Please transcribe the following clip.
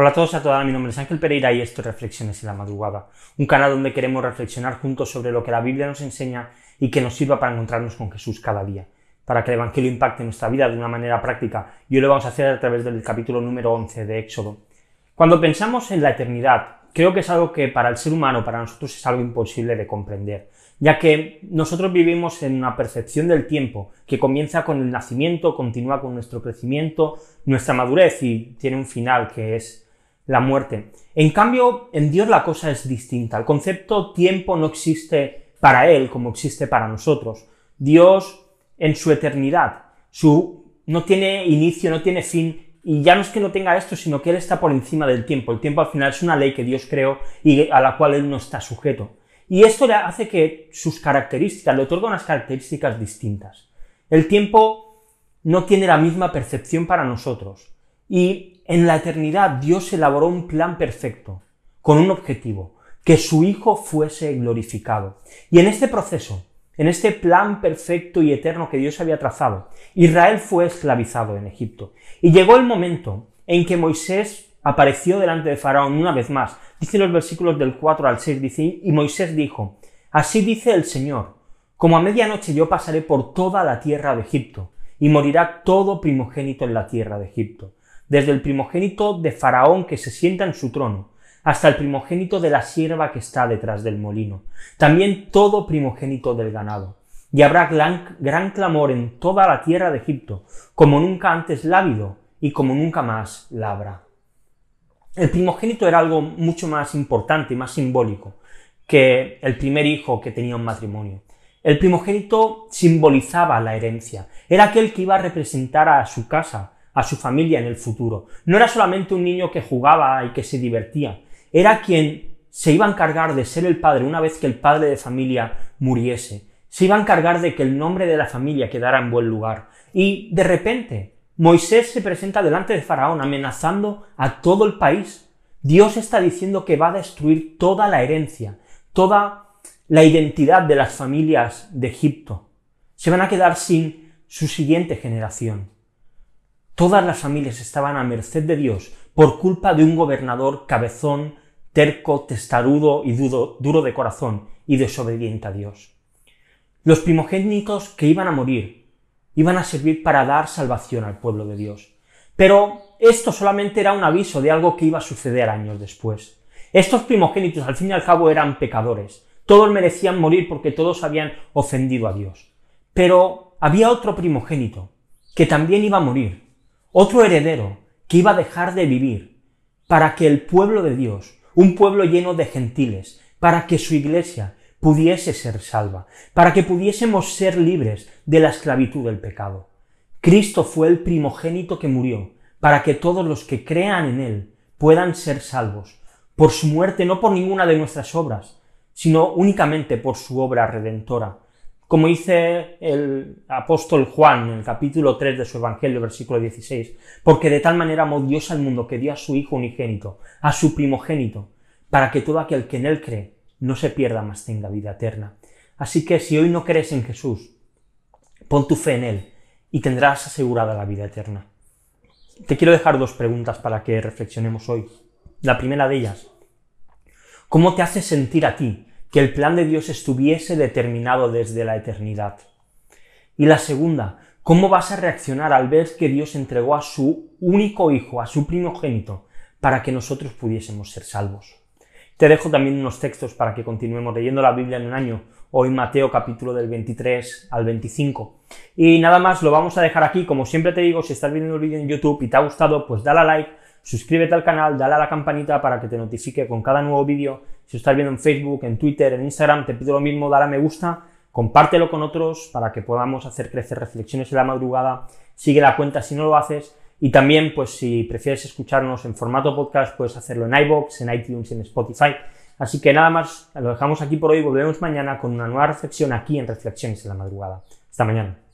Hola a todos y a todas, mi nombre es Ángel Pereira y esto es Reflexiones en la Madrugada, un canal donde queremos reflexionar juntos sobre lo que la Biblia nos enseña y que nos sirva para encontrarnos con Jesús cada día, para que el Evangelio impacte nuestra vida de una manera práctica y hoy lo vamos a hacer a través del capítulo número 11 de Éxodo. Cuando pensamos en la eternidad, creo que es algo que para el ser humano, para nosotros es algo imposible de comprender, ya que nosotros vivimos en una percepción del tiempo que comienza con el nacimiento, continúa con nuestro crecimiento, nuestra madurez y tiene un final que es la muerte. En cambio, en Dios la cosa es distinta. El concepto tiempo no existe para Él como existe para nosotros. Dios, en su eternidad, su, no tiene inicio, no tiene fin, y ya no es que no tenga esto, sino que Él está por encima del tiempo. El tiempo al final es una ley que Dios creó y a la cual Él no está sujeto. Y esto le hace que sus características, le otorga unas características distintas. El tiempo no tiene la misma percepción para nosotros. Y en la eternidad Dios elaboró un plan perfecto, con un objetivo, que su Hijo fuese glorificado. Y en este proceso, en este plan perfecto y eterno que Dios había trazado, Israel fue esclavizado en Egipto. Y llegó el momento en que Moisés apareció delante de Faraón una vez más. Dice los versículos del 4 al 6, dice, y Moisés dijo, Así dice el Señor, como a medianoche yo pasaré por toda la tierra de Egipto, y morirá todo primogénito en la tierra de Egipto desde el primogénito de Faraón que se sienta en su trono, hasta el primogénito de la sierva que está detrás del molino, también todo primogénito del ganado. Y habrá gran, clamor en toda la tierra de Egipto, como nunca antes la y como nunca más la habrá. El primogénito era algo mucho más importante y más simbólico que el primer hijo que tenía un matrimonio. El primogénito simbolizaba la herencia, era aquel que iba a representar a su casa, a su familia en el futuro. No era solamente un niño que jugaba y que se divertía, era quien se iba a encargar de ser el padre una vez que el padre de familia muriese. Se iba a encargar de que el nombre de la familia quedara en buen lugar. Y de repente, Moisés se presenta delante de Faraón amenazando a todo el país. Dios está diciendo que va a destruir toda la herencia, toda la identidad de las familias de Egipto. Se van a quedar sin su siguiente generación. Todas las familias estaban a merced de Dios por culpa de un gobernador cabezón, terco, testarudo y duro de corazón y desobediente a Dios. Los primogénitos que iban a morir iban a servir para dar salvación al pueblo de Dios. Pero esto solamente era un aviso de algo que iba a suceder años después. Estos primogénitos al fin y al cabo eran pecadores. Todos merecían morir porque todos habían ofendido a Dios. Pero había otro primogénito que también iba a morir otro heredero que iba a dejar de vivir para que el pueblo de Dios, un pueblo lleno de gentiles, para que su iglesia pudiese ser salva, para que pudiésemos ser libres de la esclavitud del pecado. Cristo fue el primogénito que murió, para que todos los que crean en Él puedan ser salvos, por su muerte, no por ninguna de nuestras obras, sino únicamente por su obra redentora, como dice el apóstol Juan en el capítulo 3 de su Evangelio, versículo 16, porque de tal manera amó Dios al mundo que dio a su Hijo unigénito, a su primogénito, para que todo aquel que en Él cree no se pierda, más tenga vida eterna. Así que si hoy no crees en Jesús, pon tu fe en Él y tendrás asegurada la vida eterna. Te quiero dejar dos preguntas para que reflexionemos hoy. La primera de ellas, ¿cómo te hace sentir a ti que el plan de Dios estuviese determinado desde la eternidad. Y la segunda, ¿cómo vas a reaccionar al ver que Dios entregó a su único hijo, a su primogénito, para que nosotros pudiésemos ser salvos? Te dejo también unos textos para que continuemos leyendo la Biblia en un año, hoy Mateo capítulo del 23 al 25. Y nada más, lo vamos a dejar aquí, como siempre te digo, si estás viendo el vídeo en YouTube y te ha gustado, pues dale a like, suscríbete al canal, dale a la campanita para que te notifique con cada nuevo vídeo. Si estás viendo en Facebook, en Twitter, en Instagram, te pido lo mismo, dale a me gusta, compártelo con otros para que podamos hacer crecer reflexiones en la madrugada. Sigue la cuenta si no lo haces. Y también, pues si prefieres escucharnos en formato podcast, puedes hacerlo en iBox, en iTunes, en Spotify. Así que nada más, lo dejamos aquí por hoy, volvemos mañana con una nueva reflexión aquí en Reflexiones en la madrugada. Hasta mañana.